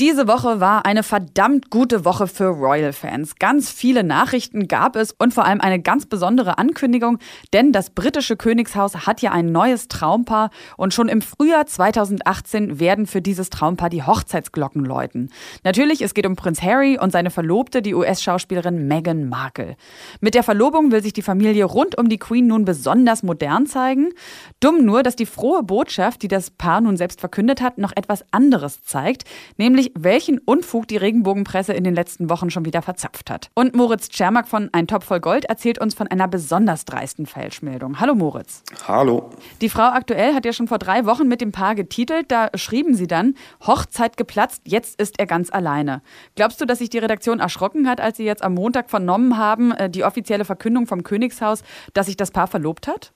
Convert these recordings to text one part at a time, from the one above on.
Diese Woche war eine verdammt gute Woche für Royal-Fans. Ganz viele Nachrichten gab es und vor allem eine ganz besondere Ankündigung, denn das britische Königshaus hat ja ein neues Traumpaar und schon im Frühjahr 2018 werden für dieses Traumpaar die Hochzeitsglocken läuten. Natürlich, es geht um Prinz Harry und seine Verlobte, die US-Schauspielerin Meghan Markle. Mit der Verlobung will sich die Familie rund um die Queen nun besonders modern zeigen. Dumm nur, dass die frohe Botschaft, die das Paar nun selbst verkündet hat, noch etwas anderes zeigt, nämlich welchen Unfug die Regenbogenpresse in den letzten Wochen schon wieder verzapft hat. Und Moritz Tschermak von Ein Topf voll Gold erzählt uns von einer besonders dreisten Falschmeldung. Hallo Moritz. Hallo. Die Frau aktuell hat ja schon vor drei Wochen mit dem Paar getitelt. Da schrieben sie dann, Hochzeit geplatzt, jetzt ist er ganz alleine. Glaubst du, dass sich die Redaktion erschrocken hat, als sie jetzt am Montag vernommen haben, äh, die offizielle Verkündung vom Königshaus, dass sich das Paar verlobt hat?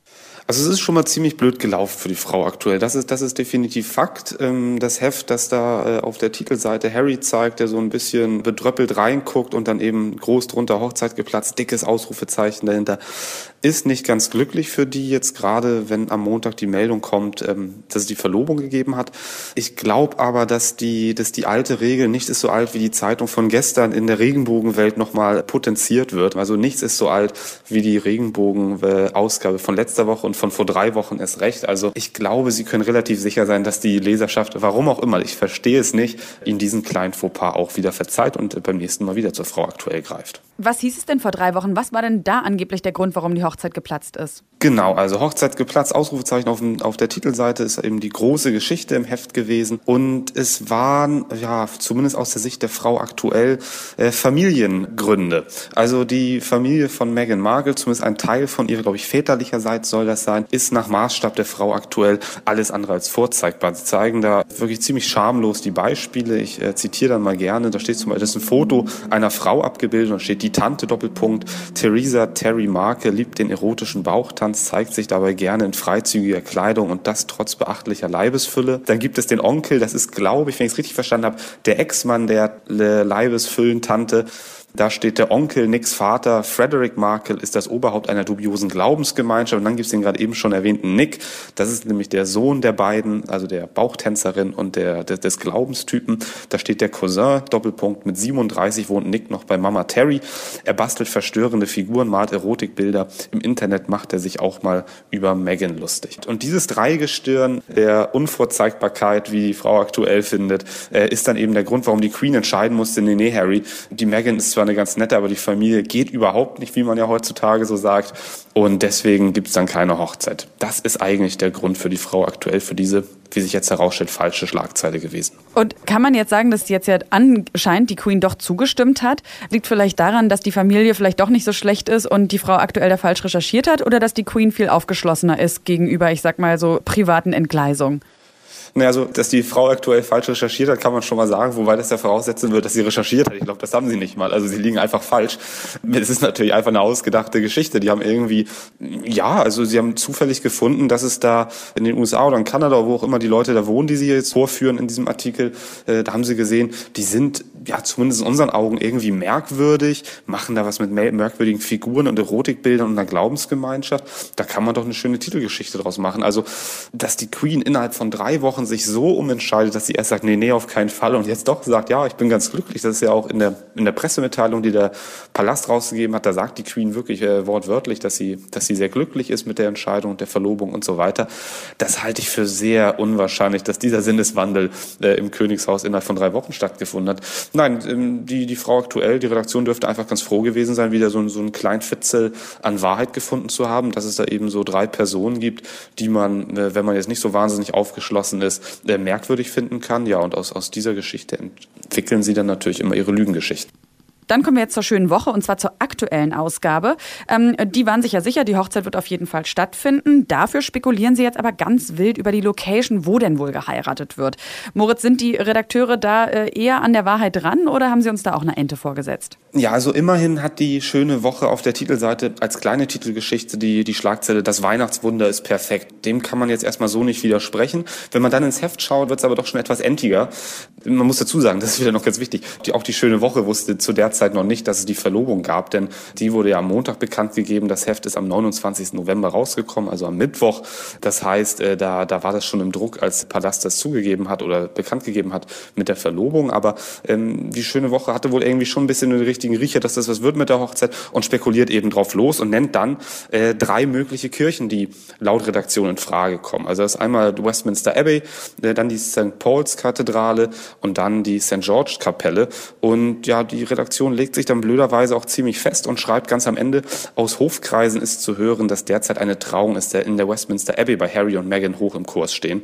Also es ist schon mal ziemlich blöd gelaufen für die Frau aktuell. Das ist, das ist definitiv Fakt. Ähm, das Heft, das da äh, auf der Titelseite Harry zeigt, der so ein bisschen bedröppelt reinguckt und dann eben groß drunter Hochzeit geplatzt, dickes Ausrufezeichen dahinter, ist nicht ganz glücklich für die jetzt gerade, wenn am Montag die Meldung kommt, ähm, dass es die Verlobung gegeben hat. Ich glaube aber, dass die, dass die alte Regel nicht ist so alt wie die Zeitung von gestern in der Regenbogenwelt nochmal potenziert wird. Also nichts ist so alt wie die Regenbogen-Ausgabe von letzter Woche und von vor drei Wochen erst recht. Also ich glaube, Sie können relativ sicher sein, dass die Leserschaft, warum auch immer, ich verstehe es nicht, Ihnen diesen kleinen Fauxpas auch wieder verzeiht und beim nächsten Mal wieder zur Frau aktuell greift. Was hieß es denn vor drei Wochen? Was war denn da angeblich der Grund, warum die Hochzeit geplatzt ist? Genau, also Hochzeit geplatzt, Ausrufezeichen auf, auf der Titelseite ist eben die große Geschichte im Heft gewesen. Und es waren, ja, zumindest aus der Sicht der Frau aktuell, äh, Familiengründe. Also die Familie von Meghan Markle, zumindest ein Teil von ihrer, glaube ich, väterlicherseits soll das sein, ist nach Maßstab der Frau aktuell alles andere als vorzeigbar. Sie zeigen da wirklich ziemlich schamlos die Beispiele. Ich äh, zitiere dann mal gerne. Da steht zum Beispiel, das ist ein Foto einer Frau abgebildet und steht die Tante Doppelpunkt. Theresa Terry Marke liebt den erotischen Bauchtanz, zeigt sich dabei gerne in freizügiger Kleidung und das trotz beachtlicher Leibesfülle. Dann gibt es den Onkel, das ist, glaube ich, wenn ich es richtig verstanden habe, der Ex-Mann der Leibesfüllen-Tante. Da steht der Onkel, Nicks Vater, Frederick Markle, ist das Oberhaupt einer dubiosen Glaubensgemeinschaft. Und dann gibt es den gerade eben schon erwähnten Nick. Das ist nämlich der Sohn der beiden, also der Bauchtänzerin und der, des, des Glaubenstypen. Da steht der Cousin, Doppelpunkt, mit 37 wohnt Nick noch bei Mama Terry. Er bastelt verstörende Figuren, malt Erotikbilder. Im Internet macht er sich auch mal über Megan lustig. Und dieses Dreigestirn der Unvorzeigbarkeit, wie die Frau aktuell findet, äh, ist dann eben der Grund, warum die Queen entscheiden musste, nee, nee, Harry, die Megan ist zwar eine ganz nette, aber die Familie geht überhaupt nicht, wie man ja heutzutage so sagt. Und deswegen gibt es dann keine Hochzeit. Das ist eigentlich der Grund für die Frau aktuell, für diese, wie sich jetzt herausstellt, falsche Schlagzeile gewesen. Und kann man jetzt sagen, dass jetzt ja anscheinend die Queen doch zugestimmt hat? Liegt vielleicht daran, dass die Familie vielleicht doch nicht so schlecht ist und die Frau aktuell da falsch recherchiert hat? Oder dass die Queen viel aufgeschlossener ist gegenüber, ich sag mal so, privaten Entgleisungen? Naja, also, dass die Frau aktuell falsch recherchiert hat, kann man schon mal sagen, wobei das ja voraussetzen wird, dass sie recherchiert hat. Ich glaube, das haben sie nicht mal. Also sie liegen einfach falsch. Es ist natürlich einfach eine ausgedachte Geschichte. Die haben irgendwie, ja, also sie haben zufällig gefunden, dass es da in den USA oder in Kanada, wo auch immer die Leute da wohnen, die sie jetzt vorführen in diesem Artikel, äh, da haben sie gesehen, die sind ja zumindest in unseren Augen irgendwie merkwürdig, machen da was mit merkwürdigen Figuren und Erotikbildern und einer Glaubensgemeinschaft. Da kann man doch eine schöne Titelgeschichte draus machen. Also, dass die Queen innerhalb von drei Wochen Wochen sich so umentscheidet, dass sie erst sagt, nee, nee, auf keinen Fall und jetzt doch sagt, ja, ich bin ganz glücklich. Das ist ja auch in der, in der Pressemitteilung, die der Palast rausgegeben hat, da sagt die Queen wirklich äh, wortwörtlich, dass sie, dass sie sehr glücklich ist mit der Entscheidung und der Verlobung und so weiter. Das halte ich für sehr unwahrscheinlich, dass dieser Sinneswandel äh, im Königshaus innerhalb von drei Wochen stattgefunden hat. Nein, ähm, die, die Frau aktuell, die Redaktion dürfte einfach ganz froh gewesen sein, wieder so, so einen kleinen Fitzel an Wahrheit gefunden zu haben, dass es da eben so drei Personen gibt, die man, äh, wenn man jetzt nicht so wahnsinnig aufgeschlossen ist, alles äh, merkwürdig finden kann. Ja, und aus, aus dieser Geschichte entwickeln sie dann natürlich immer ihre Lügengeschichten. Dann kommen wir jetzt zur schönen Woche und zwar zur aktuellen Ausgabe. Ähm, die waren sich ja sicher, die Hochzeit wird auf jeden Fall stattfinden. Dafür spekulieren sie jetzt aber ganz wild über die Location, wo denn wohl geheiratet wird. Moritz, sind die Redakteure da äh, eher an der Wahrheit dran oder haben sie uns da auch eine Ente vorgesetzt? Ja, also immerhin hat die schöne Woche auf der Titelseite als kleine Titelgeschichte die, die Schlagzeile Das Weihnachtswunder ist perfekt. Dem kann man jetzt erstmal so nicht widersprechen. Wenn man dann ins Heft schaut, wird es aber doch schon etwas entiger. Man muss dazu sagen, das ist wieder noch ganz wichtig, die, auch die schöne Woche wusste zu der derzeit noch nicht, dass es die Verlobung gab, denn die wurde ja am Montag bekannt gegeben. Das Heft ist am 29. November rausgekommen, also am Mittwoch. Das heißt, äh, da, da war das schon im Druck, als Palast das zugegeben hat oder bekannt gegeben hat mit der Verlobung. Aber ähm, die schöne Woche hatte wohl irgendwie schon ein bisschen den richtigen Riecher, dass das was wird mit der Hochzeit und spekuliert eben drauf los und nennt dann äh, drei mögliche Kirchen, die laut Redaktion in Frage kommen. Also das ist einmal Westminster Abbey, äh, dann die St. Paul's Kathedrale und dann die St. George Kapelle. Und ja, die Redaktion legt sich dann blöderweise auch ziemlich fest und schreibt ganz am Ende, aus Hofkreisen ist zu hören, dass derzeit eine Trauung ist, der in der Westminster Abbey bei Harry und Meghan hoch im Kurs stehen.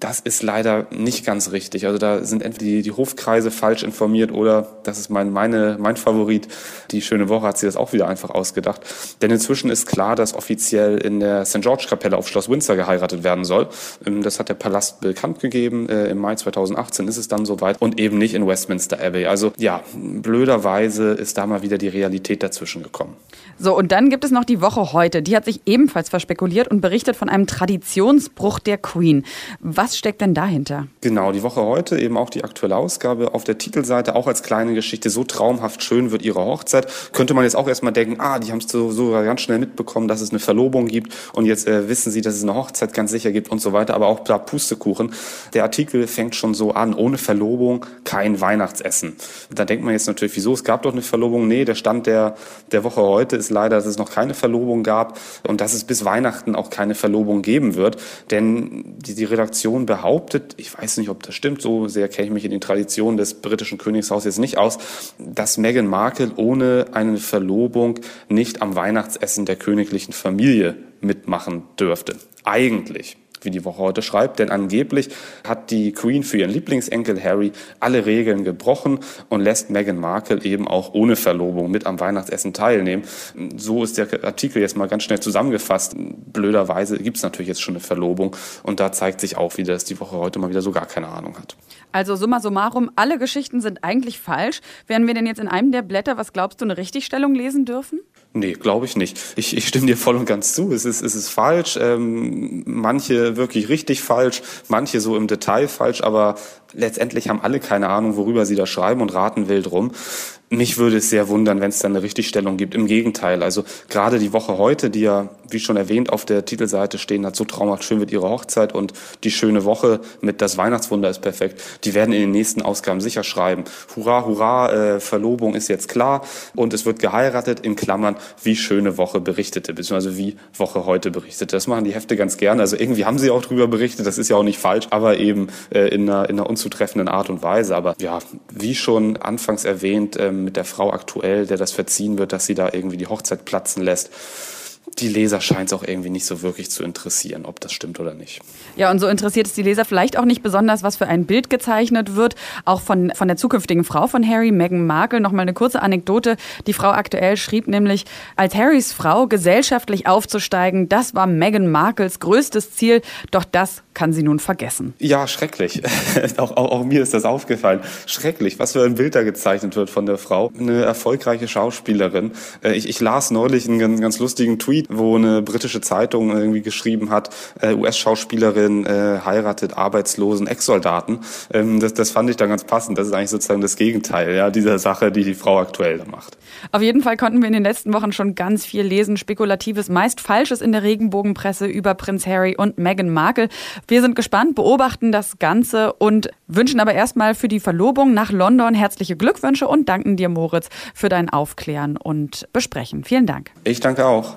Das ist leider nicht ganz richtig. Also da sind entweder die, die Hofkreise falsch informiert oder, das ist mein, meine, mein Favorit, die schöne Woche hat sie das auch wieder einfach ausgedacht. Denn inzwischen ist klar, dass offiziell in der St. George Kapelle auf Schloss Windsor geheiratet werden soll. Ähm, das hat der Palast bekannt gegeben. Äh, Im Mai 2018 ist es dann soweit und eben nicht in Westminster Abbey. Also ja, blöderweise ist da mal wieder die Realität dazwischen gekommen. So, und dann gibt es noch die Woche heute. Die hat sich ebenfalls verspekuliert und berichtet von einem Traditionsbruch der Queen. Was steckt denn dahinter? Genau, die Woche heute eben auch die aktuelle Ausgabe auf der Titelseite, auch als kleine Geschichte. So traumhaft schön wird ihre Hochzeit. Könnte man jetzt auch erstmal denken, ah, die haben es so, so ganz schnell mitbekommen, dass es eine Verlobung gibt und jetzt äh, wissen sie, dass es eine Hochzeit ganz sicher gibt und so weiter. Aber auch da Pustekuchen. Der Artikel fängt schon so an, ohne Verlobung kein Weihnachtsessen. Da denkt man jetzt natürlich, wieso? Es gab doch eine Verlobung. Nee, der Stand der, der Woche heute ist leider, dass es noch keine Verlobung gab und dass es bis Weihnachten auch keine Verlobung geben wird. Denn die, die Redaktion behauptet, ich weiß nicht, ob das stimmt, so sehr kenne ich mich in den Traditionen des britischen Königshauses jetzt nicht aus, dass Meghan Markle ohne eine Verlobung nicht am Weihnachtsessen der königlichen Familie mitmachen dürfte. Eigentlich wie die Woche heute schreibt, denn angeblich hat die Queen für ihren Lieblingsenkel Harry alle Regeln gebrochen und lässt Meghan Markle eben auch ohne Verlobung mit am Weihnachtsessen teilnehmen. So ist der Artikel jetzt mal ganz schnell zusammengefasst. Blöderweise gibt es natürlich jetzt schon eine Verlobung und da zeigt sich auch wieder, dass die Woche heute mal wieder so gar keine Ahnung hat. Also summa summarum, alle Geschichten sind eigentlich falsch. Werden wir denn jetzt in einem der Blätter, was glaubst du, eine Richtigstellung lesen dürfen? Nee, glaube ich nicht. Ich, ich stimme dir voll und ganz zu. Es ist, es ist falsch. Ähm, manche wirklich richtig falsch, manche so im Detail falsch, aber letztendlich haben alle keine Ahnung, worüber sie da schreiben und raten wild rum. Mich würde es sehr wundern, wenn es dann eine Richtigstellung gibt. Im Gegenteil, also gerade die Woche heute, die ja, wie schon erwähnt, auf der Titelseite stehen hat, so traumhaft schön wird ihre Hochzeit und die schöne Woche mit das Weihnachtswunder ist perfekt. Die werden in den nächsten Ausgaben sicher schreiben. Hurra, hurra, äh, Verlobung ist jetzt klar und es wird geheiratet, in Klammern, wie schöne Woche berichtete, beziehungsweise wie Woche heute berichtete. Das machen die Hefte ganz gerne. Also irgendwie haben sie auch drüber berichtet, das ist ja auch nicht falsch, aber eben äh, in, einer, in einer unzutreffenden Art und Weise. Aber ja, wie schon anfangs erwähnt, ähm, mit der Frau aktuell, der das verziehen wird, dass sie da irgendwie die Hochzeit platzen lässt die Leser scheint es auch irgendwie nicht so wirklich zu interessieren, ob das stimmt oder nicht. Ja, und so interessiert es die Leser vielleicht auch nicht besonders, was für ein Bild gezeichnet wird. Auch von, von der zukünftigen Frau von Harry, Meghan Markle. Nochmal eine kurze Anekdote. Die Frau aktuell schrieb nämlich, als Harrys Frau gesellschaftlich aufzusteigen, das war Meghan Markles größtes Ziel. Doch das kann sie nun vergessen. Ja, schrecklich. auch, auch, auch mir ist das aufgefallen. Schrecklich, was für ein Bild da gezeichnet wird von der Frau. Eine erfolgreiche Schauspielerin. Äh, ich, ich las neulich einen ganz, ganz lustigen Tweet wo eine britische Zeitung irgendwie geschrieben hat, äh, US-Schauspielerin äh, heiratet arbeitslosen Ex-Soldaten. Ähm, das, das fand ich dann ganz passend. Das ist eigentlich sozusagen das Gegenteil ja, dieser Sache, die die Frau aktuell da macht. Auf jeden Fall konnten wir in den letzten Wochen schon ganz viel lesen, spekulatives, meist Falsches in der Regenbogenpresse über Prinz Harry und Meghan Markle. Wir sind gespannt, beobachten das Ganze und wünschen aber erstmal für die Verlobung nach London herzliche Glückwünsche und danken dir, Moritz, für dein Aufklären und Besprechen. Vielen Dank. Ich danke auch.